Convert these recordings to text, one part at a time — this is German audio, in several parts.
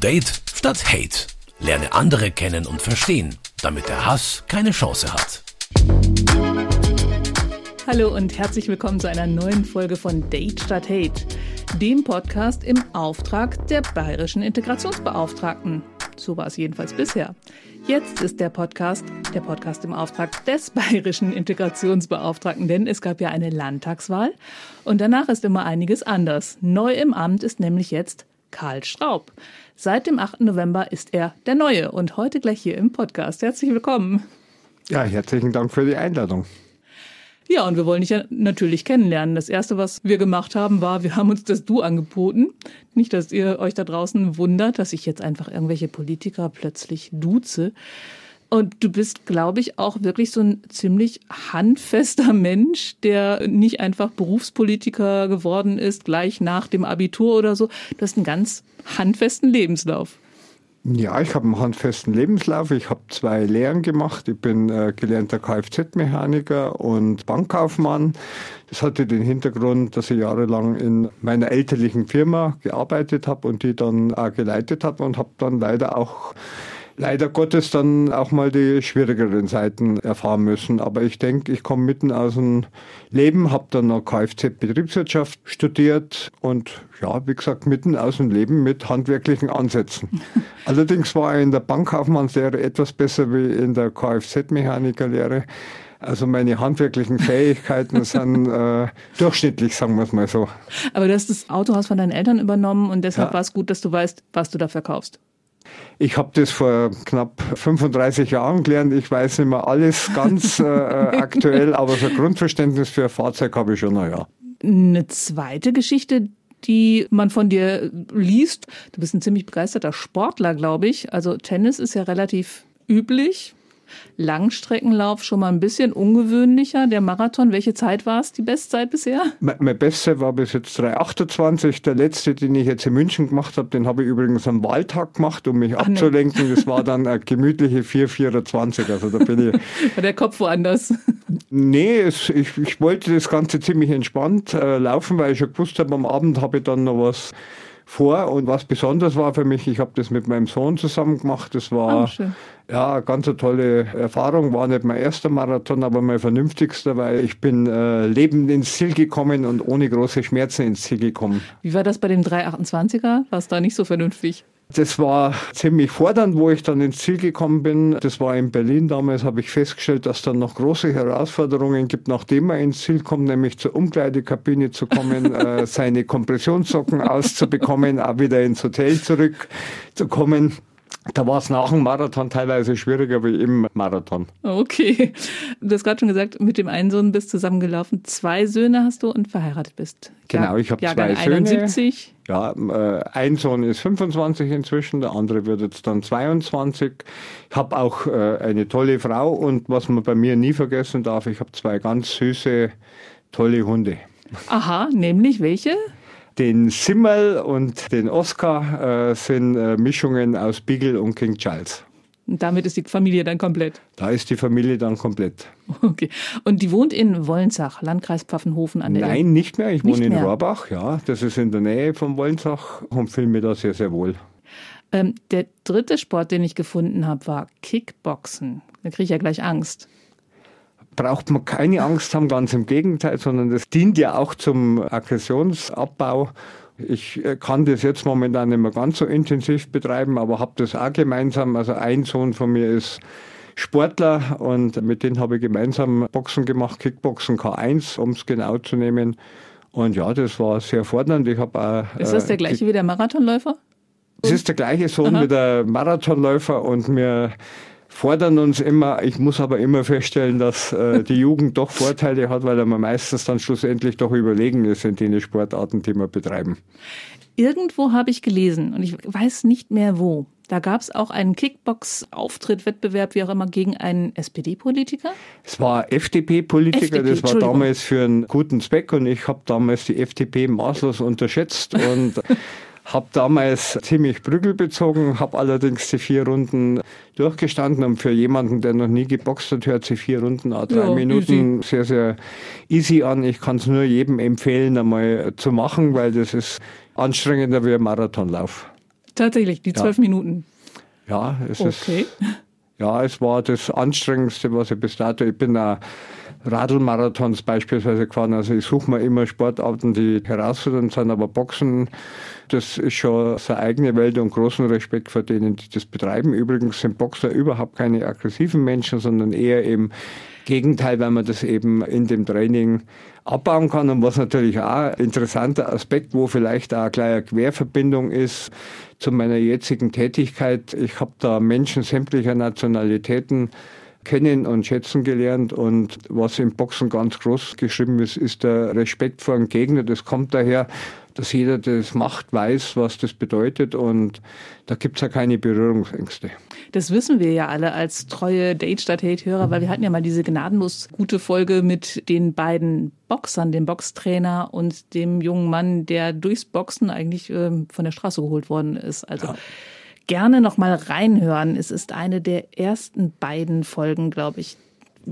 Date statt Hate. Lerne andere kennen und verstehen, damit der Hass keine Chance hat. Hallo und herzlich willkommen zu einer neuen Folge von Date statt Hate, dem Podcast im Auftrag der bayerischen Integrationsbeauftragten. So war es jedenfalls bisher. Jetzt ist der Podcast der Podcast im Auftrag des bayerischen Integrationsbeauftragten, denn es gab ja eine Landtagswahl und danach ist immer einiges anders. Neu im Amt ist nämlich jetzt Karl Straub. Seit dem 8. November ist er der Neue und heute gleich hier im Podcast. Herzlich willkommen. Ja, herzlichen Dank für die Einladung. Ja, und wir wollen dich ja natürlich kennenlernen. Das Erste, was wir gemacht haben, war, wir haben uns das Du angeboten. Nicht, dass ihr euch da draußen wundert, dass ich jetzt einfach irgendwelche Politiker plötzlich duze. Und du bist, glaube ich, auch wirklich so ein ziemlich handfester Mensch, der nicht einfach Berufspolitiker geworden ist, gleich nach dem Abitur oder so. Du hast einen ganz handfesten Lebenslauf. Ja, ich habe einen handfesten Lebenslauf. Ich habe zwei Lehren gemacht. Ich bin äh, gelernter Kfz-Mechaniker und Bankkaufmann. Das hatte den Hintergrund, dass ich jahrelang in meiner elterlichen Firma gearbeitet habe und die dann auch geleitet habe und habe dann leider auch leider Gottes dann auch mal die schwierigeren Seiten erfahren müssen. Aber ich denke, ich komme mitten aus dem Leben, habe dann noch Kfz-Betriebswirtschaft studiert und ja, wie gesagt, mitten aus dem Leben mit handwerklichen Ansätzen. Allerdings war ich in der Bankkaufmannslehre etwas besser wie in der Kfz-Mechanikerlehre. Also meine handwerklichen Fähigkeiten sind äh, durchschnittlich, sagen wir es mal so. Aber du hast das Autohaus von deinen Eltern übernommen und deshalb ja. war es gut, dass du weißt, was du da verkaufst. Ich habe das vor knapp 35 Jahren gelernt. Ich weiß nicht mehr alles ganz äh, äh, aktuell, aber so ein Grundverständnis für ein Fahrzeug habe ich schon, naja. Eine zweite Geschichte, die man von dir liest. Du bist ein ziemlich begeisterter Sportler, glaube ich. Also Tennis ist ja relativ üblich. Langstreckenlauf schon mal ein bisschen ungewöhnlicher. Der Marathon, welche Zeit war es, die Bestzeit bisher? Meine Bestzeit war bis jetzt 3,28. Der letzte, den ich jetzt in München gemacht habe, den habe ich übrigens am Wahltag gemacht, um mich Ach, abzulenken. Nee. Das war dann eine gemütliche 4,24. Also da bin ich. War der Kopf woanders? Nee, es, ich, ich wollte das Ganze ziemlich entspannt äh, laufen, weil ich schon gewusst habe, am Abend habe ich dann noch was vor. Und was besonders war für mich, ich habe das mit meinem Sohn zusammen gemacht. Das war oh, ja eine ganz tolle Erfahrung. War nicht mein erster Marathon, aber mein vernünftigster, weil ich bin äh, lebend ins Ziel gekommen und ohne große Schmerzen ins Ziel gekommen. Wie war das bei dem 328er? War es da nicht so vernünftig? Das war ziemlich fordernd, wo ich dann ins Ziel gekommen bin. Das war in Berlin damals, habe ich festgestellt, dass dann noch große Herausforderungen gibt, nachdem man ins Ziel kommt, nämlich zur Umkleidekabine zu kommen, äh, seine Kompressionssocken auszubekommen, auch wieder ins Hotel zurückzukommen. Da war es nach dem Marathon teilweise schwieriger wie im Marathon. Okay. Du hast gerade schon gesagt, mit dem einen Sohn bist du zusammengelaufen. Zwei Söhne hast du und verheiratet bist. Genau, ich habe zwei 71. Söhne. Ja, äh, ein Sohn ist 25 inzwischen, der andere wird jetzt dann 22. Ich habe auch äh, eine tolle Frau und was man bei mir nie vergessen darf, ich habe zwei ganz süße, tolle Hunde. Aha, nämlich welche? Den Simmel und den Oscar äh, sind äh, Mischungen aus Beagle und King Charles. Und damit ist die Familie dann komplett? Da ist die Familie dann komplett. Okay. Und die wohnt in Wollensach, Landkreis Pfaffenhofen an der Nein, nicht mehr. Ich nicht wohne in mehr. Rohrbach, ja. Das ist in der Nähe von Wollensach und fühle mich da sehr, sehr wohl. Ähm, der dritte Sport, den ich gefunden habe, war Kickboxen. Da kriege ich ja gleich Angst braucht man keine Angst haben, ganz im Gegenteil, sondern das dient ja auch zum Aggressionsabbau. Ich äh, kann das jetzt momentan nicht mehr ganz so intensiv betreiben, aber habe das auch gemeinsam. Also ein Sohn von mir ist Sportler und mit denen habe ich gemeinsam Boxen gemacht, Kickboxen K1, um es genau zu nehmen. Und ja, das war sehr fordernd. Ich habe auch, ist das der äh, gleiche wie der Marathonläufer? Es ist der gleiche Sohn Aha. wie der Marathonläufer und mir fordern uns immer, ich muss aber immer feststellen, dass äh, die Jugend doch Vorteile hat, weil man meistens dann schlussendlich doch überlegen ist in den Sportarten, die wir betreiben. Irgendwo habe ich gelesen und ich weiß nicht mehr wo. Da gab es auch einen Kickbox-Auftritt, Wettbewerb, wie auch immer, gegen einen SPD-Politiker? Es war FDP-Politiker, FDP, das war damals für einen guten Zweck und ich habe damals die FDP maßlos unterschätzt und Habe damals ziemlich Prügel bezogen, habe allerdings die vier Runden durchgestanden und für jemanden, der noch nie geboxt hat, hört sich vier Runden, drei ja, Minuten easy. sehr, sehr easy an. Ich kann es nur jedem empfehlen, einmal zu machen, weil das ist anstrengender wie ein Marathonlauf. Tatsächlich, die zwölf ja. Minuten. Ja, es okay. ist. Ja, es war das Anstrengendste, was ich bis dato. Ich bin da Radlmarathons beispielsweise gefahren. Also ich suche mir immer Sportarten, die herausfordernd sind, aber Boxen, das ist schon seine eigene Welt und großen Respekt vor denen, die das betreiben. Übrigens sind Boxer überhaupt keine aggressiven Menschen, sondern eher im Gegenteil, weil man das eben in dem Training abbauen kann. Und was natürlich auch ein interessanter Aspekt, wo vielleicht auch gleich eine Querverbindung ist zu meiner jetzigen Tätigkeit. Ich habe da Menschen sämtlicher Nationalitäten kennen und schätzen gelernt. Und was im Boxen ganz groß geschrieben ist, ist der Respekt vor dem Gegner. Das kommt daher, dass jeder, der das macht, weiß, was das bedeutet. Und da gibt es ja keine Berührungsängste. Das wissen wir ja alle als treue Date statt Hate-Hörer, weil wir hatten ja mal diese gnadenlos gute Folge mit den beiden Boxern, dem Boxtrainer und dem jungen Mann, der durchs Boxen eigentlich äh, von der Straße geholt worden ist. Also ja gerne noch mal reinhören. Es ist eine der ersten beiden Folgen, glaube ich.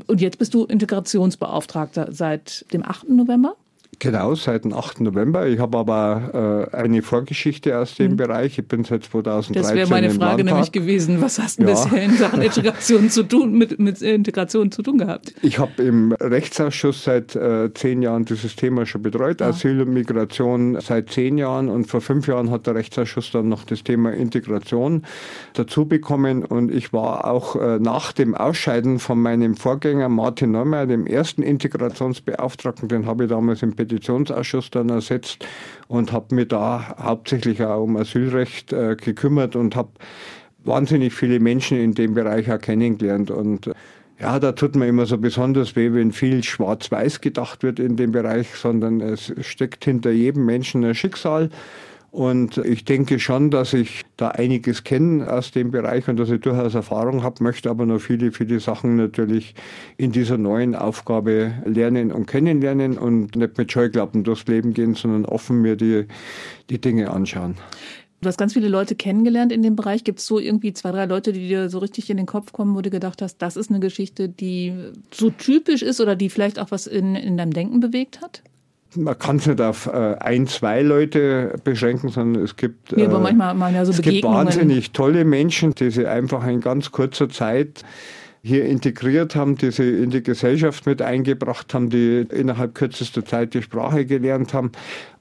Und jetzt bist du Integrationsbeauftragter seit dem 8. November? Genau, seit dem 8. November. Ich habe aber äh, eine Vorgeschichte aus dem mhm. Bereich. Ich bin seit 2013 Das wäre meine Frage nämlich gewesen. Was hast du ja. bisher in Sachen Integration zu tun, mit, mit Integration zu tun gehabt? Ich habe im Rechtsausschuss seit äh, zehn Jahren dieses Thema schon betreut. Ja. Asyl und Migration seit zehn Jahren. Und vor fünf Jahren hat der Rechtsausschuss dann noch das Thema Integration dazu bekommen. Und ich war auch äh, nach dem Ausscheiden von meinem Vorgänger Martin Neumeyer, dem ersten Integrationsbeauftragten, den habe ich damals im Petitionsausschuss dann ersetzt und habe mich da hauptsächlich auch um Asylrecht äh, gekümmert und habe wahnsinnig viele Menschen in dem Bereich auch kennengelernt und ja, da tut mir immer so besonders weh, wenn viel schwarz-weiß gedacht wird in dem Bereich, sondern es steckt hinter jedem Menschen ein Schicksal. Und ich denke schon, dass ich da einiges kenne aus dem Bereich und dass ich durchaus Erfahrung habe, möchte aber noch viele, viele Sachen natürlich in dieser neuen Aufgabe lernen und kennenlernen und nicht mit Scheuklappen durchs Leben gehen, sondern offen mir die, die Dinge anschauen. Du hast ganz viele Leute kennengelernt in dem Bereich. Gibt es so irgendwie zwei, drei Leute, die dir so richtig in den Kopf kommen, wo du gedacht hast, das ist eine Geschichte, die so typisch ist oder die vielleicht auch was in, in deinem Denken bewegt hat? Man kann es nicht auf äh, ein, zwei Leute beschränken, sondern es gibt, ja, äh, manchmal mal ja so es gibt wahnsinnig tolle Menschen, die sich einfach in ganz kurzer Zeit hier integriert haben, die sie in die Gesellschaft mit eingebracht haben, die innerhalb kürzester Zeit die Sprache gelernt haben,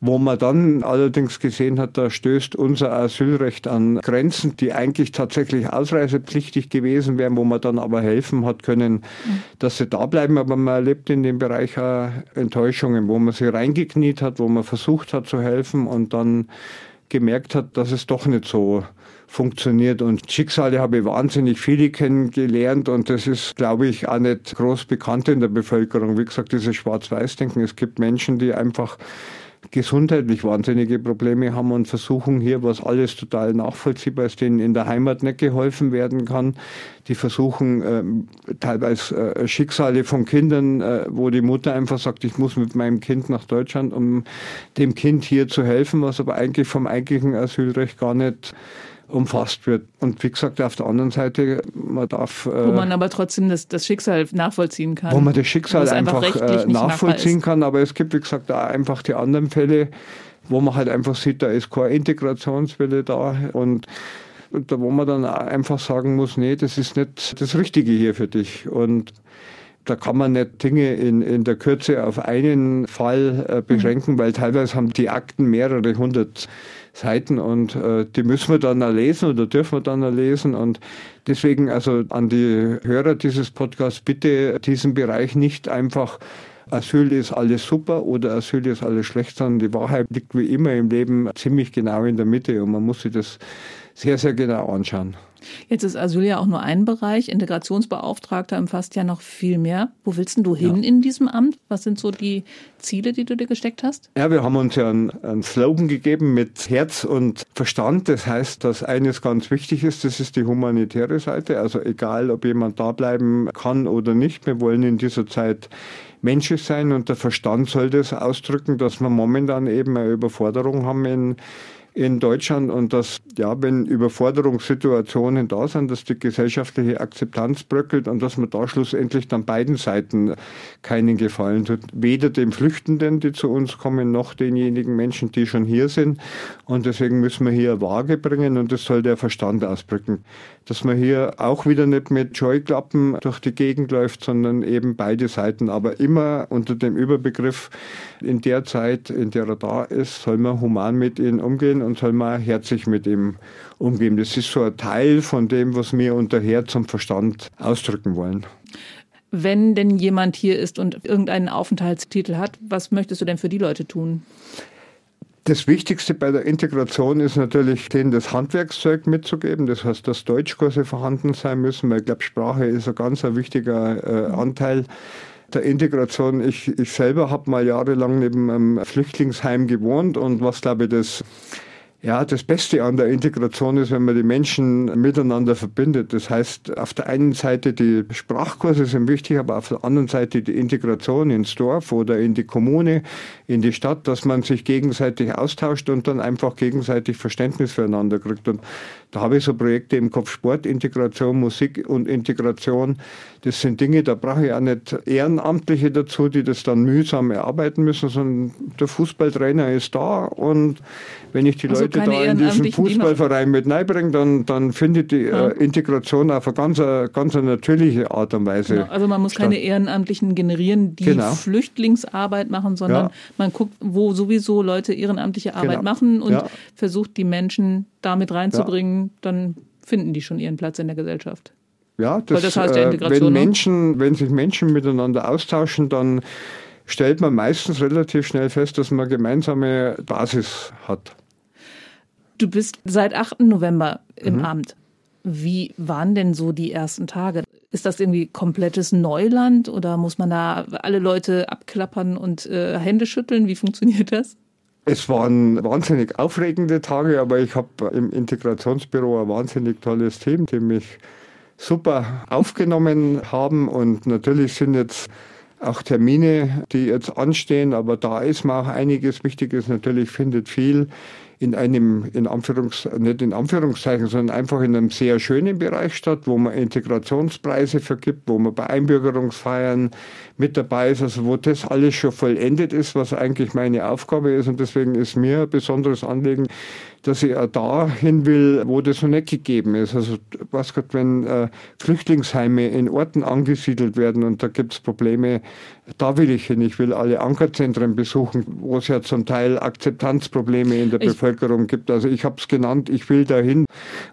wo man dann allerdings gesehen hat, da stößt unser Asylrecht an Grenzen, die eigentlich tatsächlich ausreisepflichtig gewesen wären, wo man dann aber helfen hat können, dass sie da bleiben. Aber man erlebt in dem Bereich auch Enttäuschungen, wo man sie reingekniet hat, wo man versucht hat zu helfen und dann gemerkt hat, dass es doch nicht so funktioniert. Und Schicksale habe ich wahnsinnig viele kennengelernt und das ist, glaube ich, auch nicht groß bekannt in der Bevölkerung. Wie gesagt, dieses Schwarz-Weiß-Denken. Es gibt Menschen, die einfach gesundheitlich wahnsinnige Probleme haben und versuchen hier, was alles total nachvollziehbar ist, denen in der Heimat nicht geholfen werden kann. Die versuchen äh, teilweise äh, Schicksale von Kindern, äh, wo die Mutter einfach sagt, ich muss mit meinem Kind nach Deutschland, um dem Kind hier zu helfen, was aber eigentlich vom eigentlichen Asylrecht gar nicht umfasst wird. Und wie gesagt, auf der anderen Seite, man darf. Wo man aber trotzdem das, das Schicksal nachvollziehen kann. Wo man das Schicksal einfach, einfach äh, nachvollziehen kann. Aber es gibt, wie gesagt, auch einfach die anderen Fälle, wo man halt einfach sieht, da ist keine Integrationswille da. Und da wo man dann einfach sagen muss, nee, das ist nicht das Richtige hier für dich. Und da kann man nicht Dinge in, in der Kürze auf einen Fall äh, beschränken, mhm. weil teilweise haben die Akten mehrere hundert Seiten und äh, die müssen wir dann lesen oder dürfen wir dann lesen und deswegen also an die Hörer dieses Podcasts bitte diesen Bereich nicht einfach Asyl ist alles super oder Asyl ist alles schlecht, sondern die Wahrheit liegt wie immer im Leben ziemlich genau in der Mitte und man muss sich das sehr, sehr genau anschauen. Jetzt ist Asyl ja auch nur ein Bereich. Integrationsbeauftragter umfasst ja noch viel mehr. Wo willst denn du hin ja. in diesem Amt? Was sind so die Ziele, die du dir gesteckt hast? Ja, wir haben uns ja einen, einen Slogan gegeben mit Herz und Verstand. Das heißt, dass eines ganz wichtig ist, das ist die humanitäre Seite. Also egal, ob jemand da bleiben kann oder nicht. Wir wollen in dieser Zeit menschlich sein und der Verstand soll das ausdrücken, dass wir momentan eben eine Überforderung haben in in Deutschland und dass, ja, wenn Überforderungssituationen da sind, dass die gesellschaftliche Akzeptanz bröckelt und dass man da schlussendlich dann beiden Seiten keinen Gefallen tut. Weder dem Flüchtenden, die zu uns kommen, noch denjenigen Menschen, die schon hier sind. Und deswegen müssen wir hier Waage bringen und das soll der Verstand ausdrücken. Dass man hier auch wieder nicht mit Scheuklappen durch die Gegend läuft, sondern eben beide Seiten, aber immer unter dem Überbegriff, in der Zeit, in der er da ist, soll man human mit ihnen umgehen und soll man herzlich mit ihm umgehen. Das ist so ein Teil von dem, was wir unter Herz und Verstand ausdrücken wollen. Wenn denn jemand hier ist und irgendeinen Aufenthaltstitel hat, was möchtest du denn für die Leute tun? Das Wichtigste bei der Integration ist natürlich, denen das Handwerkszeug mitzugeben. Das heißt, dass Deutschkurse vorhanden sein müssen, weil ich glaube, Sprache ist ein ganz ein wichtiger äh, Anteil der Integration. Ich, ich selber habe mal jahrelang neben einem Flüchtlingsheim gewohnt und was glaube ich das ja, das Beste an der Integration ist, wenn man die Menschen miteinander verbindet. Das heißt, auf der einen Seite die Sprachkurse sind wichtig, aber auf der anderen Seite die Integration ins Dorf oder in die Kommune, in die Stadt, dass man sich gegenseitig austauscht und dann einfach gegenseitig Verständnis füreinander kriegt. Und da habe ich so Projekte im Kopf Sport, Integration, Musik und Integration. Das sind Dinge, da brauche ich auch nicht Ehrenamtliche dazu, die das dann mühsam erarbeiten müssen, sondern der Fußballtrainer ist da und wenn ich die also Leute da in diesen Fußballverein mit reinbringe, dann, dann findet die ja. äh, Integration auf eine ganz, ganz natürliche Art und Weise. Genau. Also man muss statt. keine Ehrenamtlichen generieren, die genau. Flüchtlingsarbeit machen, sondern ja. man guckt, wo sowieso Leute ehrenamtliche Arbeit genau. machen und ja. versucht die Menschen damit reinzubringen, dann finden die schon ihren Platz in der Gesellschaft. Ja, das, das heißt ja Integration. Äh, wenn, ne? Menschen, wenn sich Menschen miteinander austauschen, dann stellt man meistens relativ schnell fest, dass man gemeinsame Basis hat. Du bist seit 8. November im mhm. Amt. Wie waren denn so die ersten Tage? Ist das irgendwie komplettes Neuland oder muss man da alle Leute abklappern und äh, Hände schütteln? Wie funktioniert das? Es waren wahnsinnig aufregende Tage, aber ich habe im Integrationsbüro ein wahnsinnig tolles Team, die mich super aufgenommen haben. Und natürlich sind jetzt auch Termine, die jetzt anstehen, aber da ist mir auch einiges Wichtiges. Natürlich findet viel in einem, in Anführungs, nicht in Anführungszeichen, sondern einfach in einem sehr schönen Bereich statt, wo man Integrationspreise vergibt, wo man bei Einbürgerungsfeiern mit dabei ist, also wo das alles schon vollendet ist, was eigentlich meine Aufgabe ist. Und deswegen ist mir ein besonderes Anliegen, dass ich auch dahin will, wo das noch nicht gegeben ist. Also was Gott, wenn äh, Flüchtlingsheime in Orten angesiedelt werden und da gibt es Probleme, da will ich hin. Ich will alle Ankerzentren besuchen, wo es ja zum Teil Akzeptanzprobleme in der ich Bevölkerung gibt. Also ich habe es genannt, ich will dahin,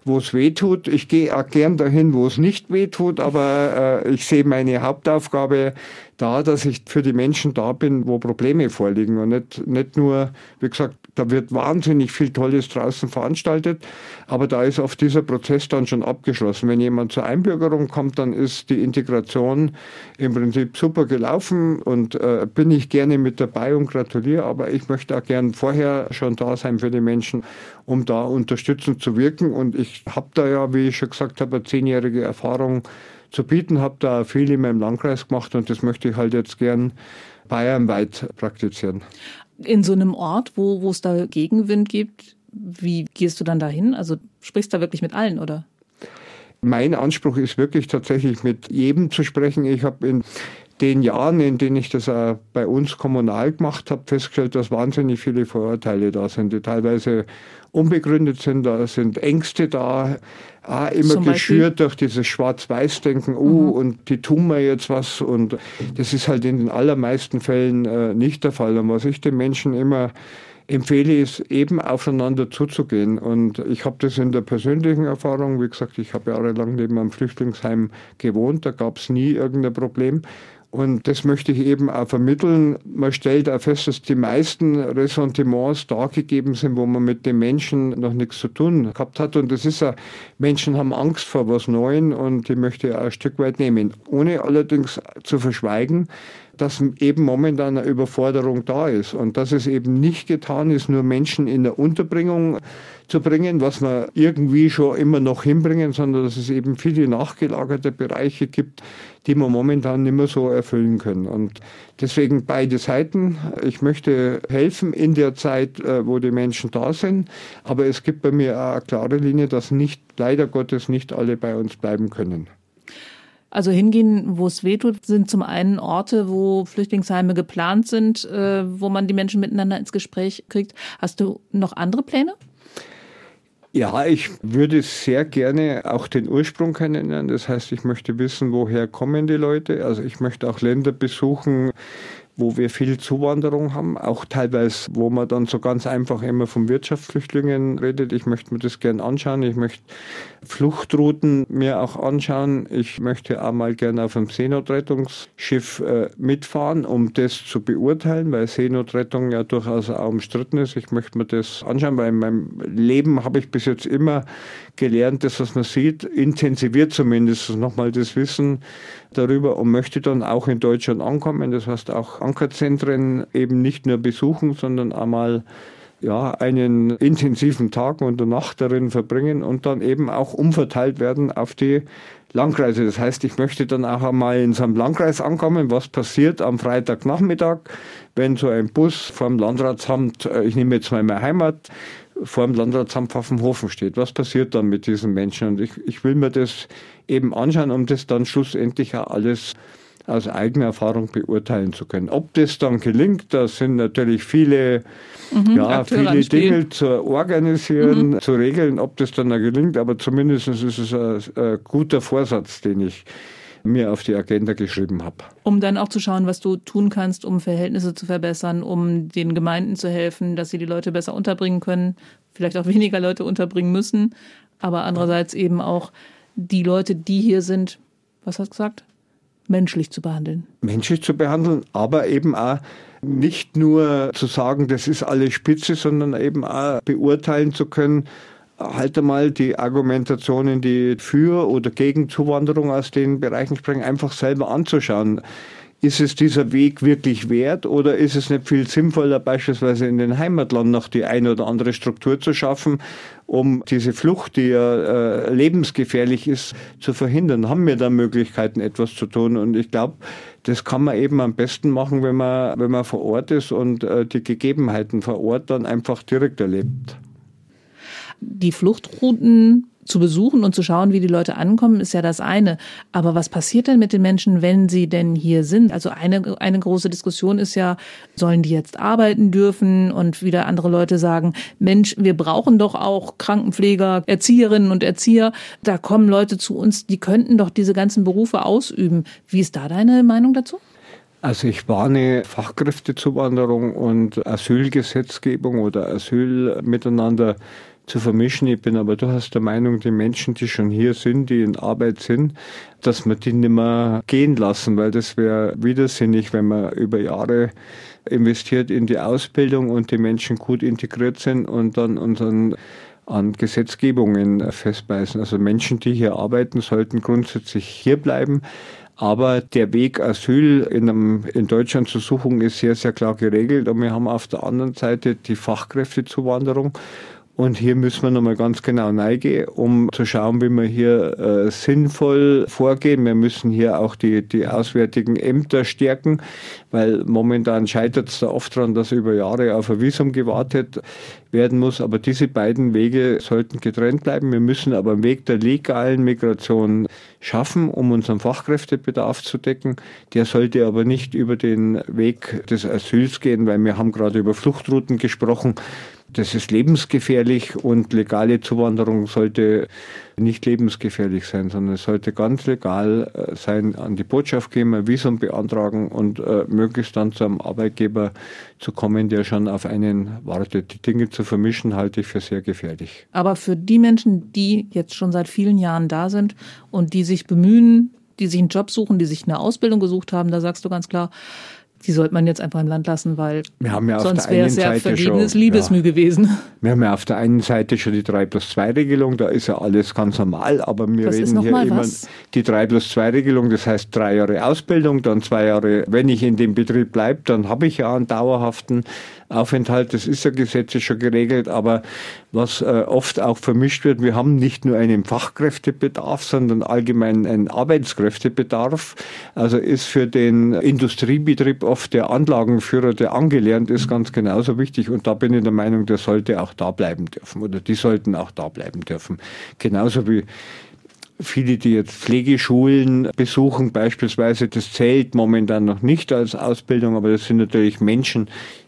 wo es weh tut. Ich gehe auch gern dahin, wo es nicht weh tut, aber äh, ich sehe meine Hauptaufgabe da, dass ich für die Menschen da bin, wo Probleme vorliegen und nicht, nicht nur, wie gesagt, da wird wahnsinnig viel Tolles draußen veranstaltet, aber da ist oft dieser Prozess dann schon abgeschlossen. Wenn jemand zur Einbürgerung kommt, dann ist die Integration im Prinzip super gelaufen und äh, bin ich gerne mit dabei und gratuliere, aber ich möchte auch gern vorher schon da sein für die Menschen, um da unterstützend zu wirken und ich habe da ja, wie ich schon gesagt habe, eine zehnjährige Erfahrung zu bieten, habe da viel in meinem Landkreis gemacht und das möchte ich halt jetzt gern bayernweit praktizieren. In so einem Ort, wo, wo es da Gegenwind gibt, wie gehst du dann dahin? Also sprichst du da wirklich mit allen, oder? Mein Anspruch ist wirklich tatsächlich mit jedem zu sprechen. Ich habe in den Jahren, in denen ich das auch bei uns kommunal gemacht habe, festgestellt, dass wahnsinnig viele Vorurteile da sind, die teilweise unbegründet sind. Da sind Ängste da, auch immer Zum geschürt Beispiel? durch dieses Schwarz-Weiß-Denken, oh, mhm. und die tun mir jetzt was. Und das ist halt in den allermeisten Fällen äh, nicht der Fall. Und was ich den Menschen immer empfehle, ist eben aufeinander zuzugehen. Und ich habe das in der persönlichen Erfahrung, wie gesagt, ich habe jahrelang neben einem Flüchtlingsheim gewohnt, da gab es nie irgendein Problem. Und das möchte ich eben auch vermitteln. Man stellt auch fest, dass die meisten Ressentiments da gegeben sind, wo man mit den Menschen noch nichts zu tun gehabt hat. Und das ist ja, Menschen haben Angst vor was Neuem und die möchte ich auch ein Stück weit nehmen. Ohne allerdings zu verschweigen, dass eben momentan eine Überforderung da ist und dass es eben nicht getan ist, nur Menschen in der Unterbringung zu bringen, was wir irgendwie schon immer noch hinbringen, sondern dass es eben viele nachgelagerte Bereiche gibt, die wir momentan nicht mehr so erfüllen können. Und deswegen beide Seiten. Ich möchte helfen in der Zeit, äh, wo die Menschen da sind, aber es gibt bei mir auch eine klare Linie, dass nicht, leider Gottes, nicht alle bei uns bleiben können. Also hingehen, wo es wehtut, sind zum einen Orte, wo Flüchtlingsheime geplant sind, äh, wo man die Menschen miteinander ins Gespräch kriegt. Hast du noch andere Pläne? Ja, ich würde sehr gerne auch den Ursprung kennenlernen. Das heißt, ich möchte wissen, woher kommen die Leute. Also ich möchte auch Länder besuchen, wo wir viel Zuwanderung haben, auch teilweise, wo man dann so ganz einfach immer von Wirtschaftsflüchtlingen redet. Ich möchte mir das gern anschauen. Ich möchte Fluchtrouten mir auch anschauen. Ich möchte auch mal gerne auf einem Seenotrettungsschiff äh, mitfahren, um das zu beurteilen, weil Seenotrettung ja durchaus auch umstritten ist. Ich möchte mir das anschauen, weil in meinem Leben habe ich bis jetzt immer gelernt, das, was man sieht, intensiviert zumindest nochmal das Wissen darüber und möchte dann auch in Deutschland ankommen. Das heißt auch Ankerzentren eben nicht nur besuchen, sondern einmal ja, einen intensiven Tag und eine Nacht darin verbringen und dann eben auch umverteilt werden auf die Landkreise. Das heißt, ich möchte dann auch einmal in so einem Landkreis ankommen, was passiert am Freitagnachmittag, wenn so ein Bus vom Landratsamt, äh, ich nehme jetzt mal meine Heimat, vor dem Landratsamt Pfaffenhofen steht. Was passiert dann mit diesen Menschen? Und ich, ich will mir das eben anschauen, um das dann schlussendlich auch alles aus eigener Erfahrung beurteilen zu können. Ob das dann gelingt, da sind natürlich viele, mhm, ja, viele Dinge zu organisieren, mhm. zu regeln, ob das dann auch gelingt, aber zumindest ist es ein, ein guter Vorsatz, den ich mir auf die Agenda geschrieben habe. Um dann auch zu schauen, was du tun kannst, um Verhältnisse zu verbessern, um den Gemeinden zu helfen, dass sie die Leute besser unterbringen können, vielleicht auch weniger Leute unterbringen müssen, aber andererseits eben auch die Leute, die hier sind, was hast du gesagt? Menschlich zu behandeln. Menschlich zu behandeln, aber eben auch nicht nur zu sagen, das ist alles spitze, sondern eben auch beurteilen zu können, halt einmal die Argumentationen, die für oder gegen Zuwanderung aus den Bereichen sprechen, einfach selber anzuschauen. Ist es dieser Weg wirklich wert oder ist es nicht viel sinnvoller, beispielsweise in den Heimatland noch die eine oder andere Struktur zu schaffen, um diese Flucht, die ja äh, lebensgefährlich ist, zu verhindern? Haben wir da Möglichkeiten, etwas zu tun? Und ich glaube, das kann man eben am besten machen, wenn man, wenn man vor Ort ist und äh, die Gegebenheiten vor Ort dann einfach direkt erlebt die Fluchtrouten zu besuchen und zu schauen, wie die Leute ankommen, ist ja das eine. Aber was passiert denn mit den Menschen, wenn sie denn hier sind? Also eine, eine große Diskussion ist ja, sollen die jetzt arbeiten dürfen? Und wieder andere Leute sagen, Mensch, wir brauchen doch auch Krankenpfleger, Erzieherinnen und Erzieher. Da kommen Leute zu uns, die könnten doch diese ganzen Berufe ausüben. Wie ist da deine Meinung dazu? Also ich warne Fachkräftezuwanderung und Asylgesetzgebung oder Asyl miteinander zu vermischen. Ich bin aber durchaus der Meinung, die Menschen, die schon hier sind, die in Arbeit sind, dass wir die nicht mehr gehen lassen, weil das wäre widersinnig, wenn man über Jahre investiert in die Ausbildung und die Menschen gut integriert sind und dann unseren an Gesetzgebungen festbeißen. Also Menschen, die hier arbeiten, sollten grundsätzlich hier bleiben. Aber der Weg Asyl in, einem, in Deutschland zu suchen ist sehr, sehr klar geregelt. Und wir haben auf der anderen Seite die Fachkräftezuwanderung. Und hier müssen wir nochmal ganz genau reingehen, um zu schauen, wie wir hier äh, sinnvoll vorgehen. Wir müssen hier auch die, die auswärtigen Ämter stärken, weil momentan scheitert es da oft daran, dass über Jahre auf ein Visum gewartet werden muss. Aber diese beiden Wege sollten getrennt bleiben. Wir müssen aber einen Weg der legalen Migration schaffen, um unseren Fachkräftebedarf zu decken. Der sollte aber nicht über den Weg des Asyls gehen, weil wir haben gerade über Fluchtrouten gesprochen. Das ist lebensgefährlich und legale Zuwanderung sollte nicht lebensgefährlich sein, sondern es sollte ganz legal äh, sein, an die Botschaft gehen, ein Visum beantragen und äh, möglichst dann zu einem Arbeitgeber zu kommen, der schon auf einen wartet. Die Dinge zu vermischen, halte ich für sehr gefährlich. Aber für die Menschen, die jetzt schon seit vielen Jahren da sind und die sich bemühen, die sich einen Job suchen, die sich eine Ausbildung gesucht haben, da sagst du ganz klar, die sollte man jetzt einfach im Land lassen, weil ja sonst wäre es ja vergebenes Liebesmüh ja, gewesen. Wir haben ja auf der einen Seite schon die 3 plus 2 Regelung, da ist ja alles ganz normal, aber wir Das reden hier immer was? die 3 plus 2 Regelung, das heißt drei Jahre Ausbildung, dann zwei Jahre, wenn ich in dem Betrieb bleibe, dann habe ich ja einen dauerhaften Aufenthalt, das ist ja gesetzlich schon geregelt, aber was äh, oft auch vermischt wird, wir haben nicht nur einen Fachkräftebedarf, sondern allgemein einen Arbeitskräftebedarf. Also ist für den Industriebetrieb oft der Anlagenführer, der angelernt ist, ganz genauso wichtig. Und da bin ich der Meinung, der sollte auch da bleiben dürfen oder die sollten auch da bleiben dürfen. Genauso wie Viele, die jetzt Pflegeschulen besuchen, beispielsweise, das zählt momentan noch nicht als Ausbildung, aber das sind natürlich Menschen,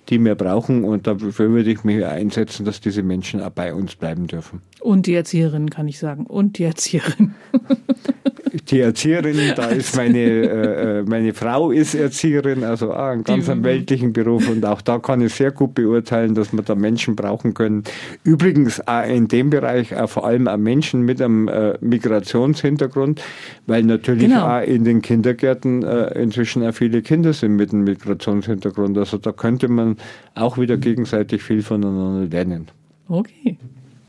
die wir brauchen und dafür würde ich mich einsetzen, dass diese Menschen auch bei uns bleiben dürfen. Und die Erzieherin, kann ich sagen. Und die Erzieherin. Die Erzieherin, da ist meine, äh, äh, meine Frau ist Erzieherin, also auch einen ganz einen weltlichen Beruf und auch da kann ich sehr gut beurteilen, dass wir da Menschen brauchen können. Übrigens auch in dem Bereich auch vor allem auch Menschen mit einem äh, Migrationshintergrund, weil natürlich Genau. auch in den Kindergärten äh, inzwischen auch viele Kinder sind mit einem Migrationshintergrund. Also da könnte man auch wieder gegenseitig viel voneinander lernen. Okay.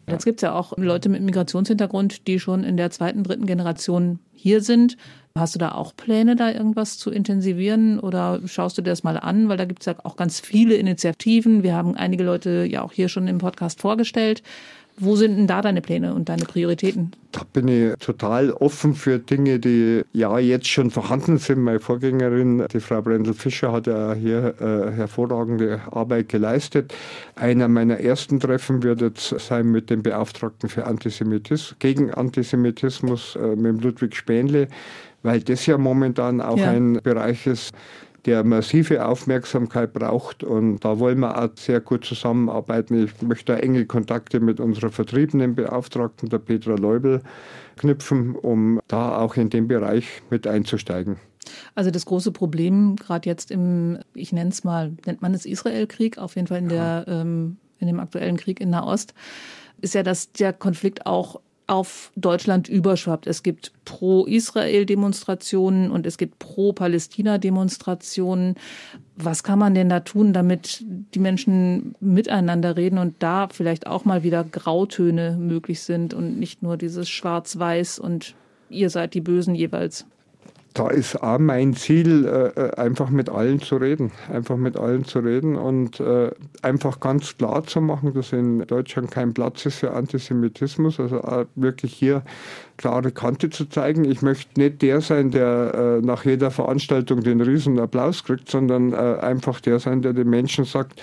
Jetzt gibt es ja auch Leute mit Migrationshintergrund, die schon in der zweiten, dritten Generation hier sind. Hast du da auch Pläne, da irgendwas zu intensivieren oder schaust du dir das mal an? Weil da gibt es ja auch ganz viele Initiativen. Wir haben einige Leute ja auch hier schon im Podcast vorgestellt. Wo sind denn da deine Pläne und deine Prioritäten? Da bin ich total offen für Dinge, die ja jetzt schon vorhanden sind. Meine Vorgängerin, die Frau Brendel-Fischer, hat ja hier äh, hervorragende Arbeit geleistet. Einer meiner ersten Treffen wird jetzt sein mit dem Beauftragten für Antisemitismus, gegen Antisemitismus, äh, mit Ludwig Spähnle, weil das ja momentan auch Ja. ein Bereich ist, der massive Aufmerksamkeit braucht. Und da wollen wir auch sehr gut zusammenarbeiten. Ich möchte da enge Kontakte mit unserer vertriebenen Beauftragten, der Petra Leubel, knüpfen, um da auch in den Bereich mit einzusteigen. Also das große Problem, gerade jetzt im, ich nenne es mal, nennt man es Israel-Krieg, auf jeden Fall in, der, ähm, in dem aktuellen Krieg in Nahost, ist ja, dass der Konflikt auch auf Deutschland überschwappt. Es gibt Pro-Israel-Demonstrationen und es gibt Pro-Palästina-Demonstrationen. Was kann man denn da tun, damit die Menschen miteinander reden und da vielleicht auch mal wieder Grautöne möglich sind und nicht nur dieses Schwarz-Weiß und ihr seid die Bösen jeweils? Da ist auch mein Ziel, äh, einfach mit allen zu reden. Einfach mit allen zu reden und äh, einfach ganz klar zu machen, dass in Deutschland kein Platz ist für Antisemitismus. Also auch wirklich hier klare Kante zu zeigen. Ich möchte nicht der sein, der äh, nach jeder Veranstaltung den riesen Applaus kriegt, sondern äh, einfach der sein, der den Menschen sagt,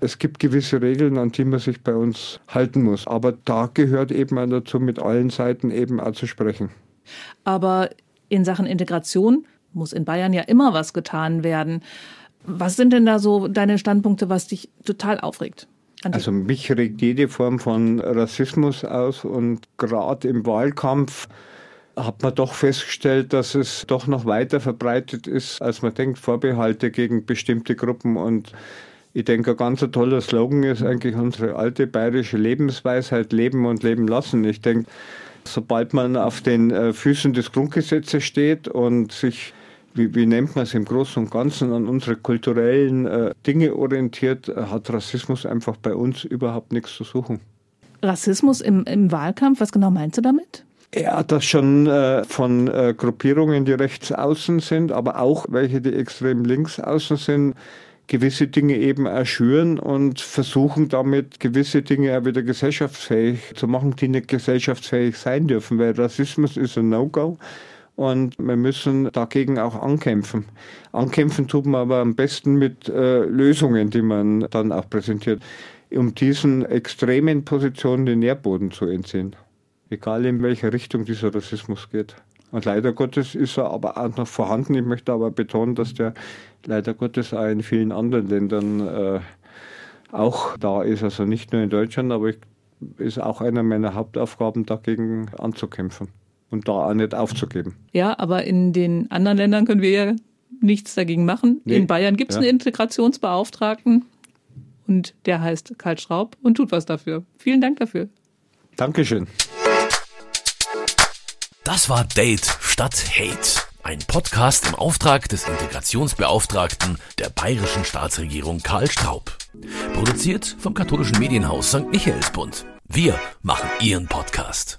es gibt gewisse Regeln, an die man sich bei uns halten muss. Aber da gehört eben dazu, mit allen Seiten eben auch zu sprechen. Aber in Sachen Integration muss in Bayern ja immer was getan werden. Was sind denn da so deine Standpunkte, was dich total aufregt? Also mich regt jede Form von Rassismus aus und gerade im Wahlkampf hat man doch festgestellt, dass es doch noch weiter verbreitet ist, als man denkt, Vorbehalte gegen bestimmte Gruppen und ich denke, ein ganz toller Slogan ist eigentlich unsere alte bayerische Lebensweisheit, leben und leben lassen. Ich denke, sobald man auf den äh, Füßen des Grundgesetzes steht und sich, wie, wie nennt man es im Großen und Ganzen, an unsere kulturellen äh, Dinge orientiert, äh, hat Rassismus einfach bei uns überhaupt nichts zu suchen. Rassismus im, im Wahlkampf, was genau meinst du damit? Ja, das schon äh, von äh, Gruppierungen, die rechts außen sind, aber auch welche, die extrem links außen sind, gewisse Dinge eben erschüren und versuchen damit gewisse Dinge auch wieder gesellschaftsfähig zu machen, die nicht gesellschaftsfähig sein dürfen, weil Rassismus ist ein No-Go. Und wir müssen dagegen auch ankämpfen. Ankämpfen tut man aber am besten mit äh, Lösungen, die man dann auch präsentiert, um diesen extremen Positionen den Nährboden zu entziehen. Egal in welche Richtung dieser Rassismus geht. Und leider Gottes ist er aber auch noch vorhanden. Ich möchte aber betonen, dass der leider Gottes auch in vielen anderen Ländern äh, auch da ist. Also nicht nur in Deutschland, aber ich, ist auch einer meiner Hauptaufgaben, dagegen anzukämpfen und da auch nicht aufzugeben. Ja, aber in den anderen Ländern können wir ja nichts dagegen machen. Nee. In Bayern gibt es Ja. einen Integrationsbeauftragten und der heißt Karl Schraub und tut was dafür. Vielen Dank dafür. Dankeschön. Das war Date statt Hate. Ein Podcast im Auftrag des Integrationsbeauftragten der bayerischen Staatsregierung Karl Straub. Produziert vom katholischen Medienhaus St. Michaelsbund. Wir machen Ihren Podcast.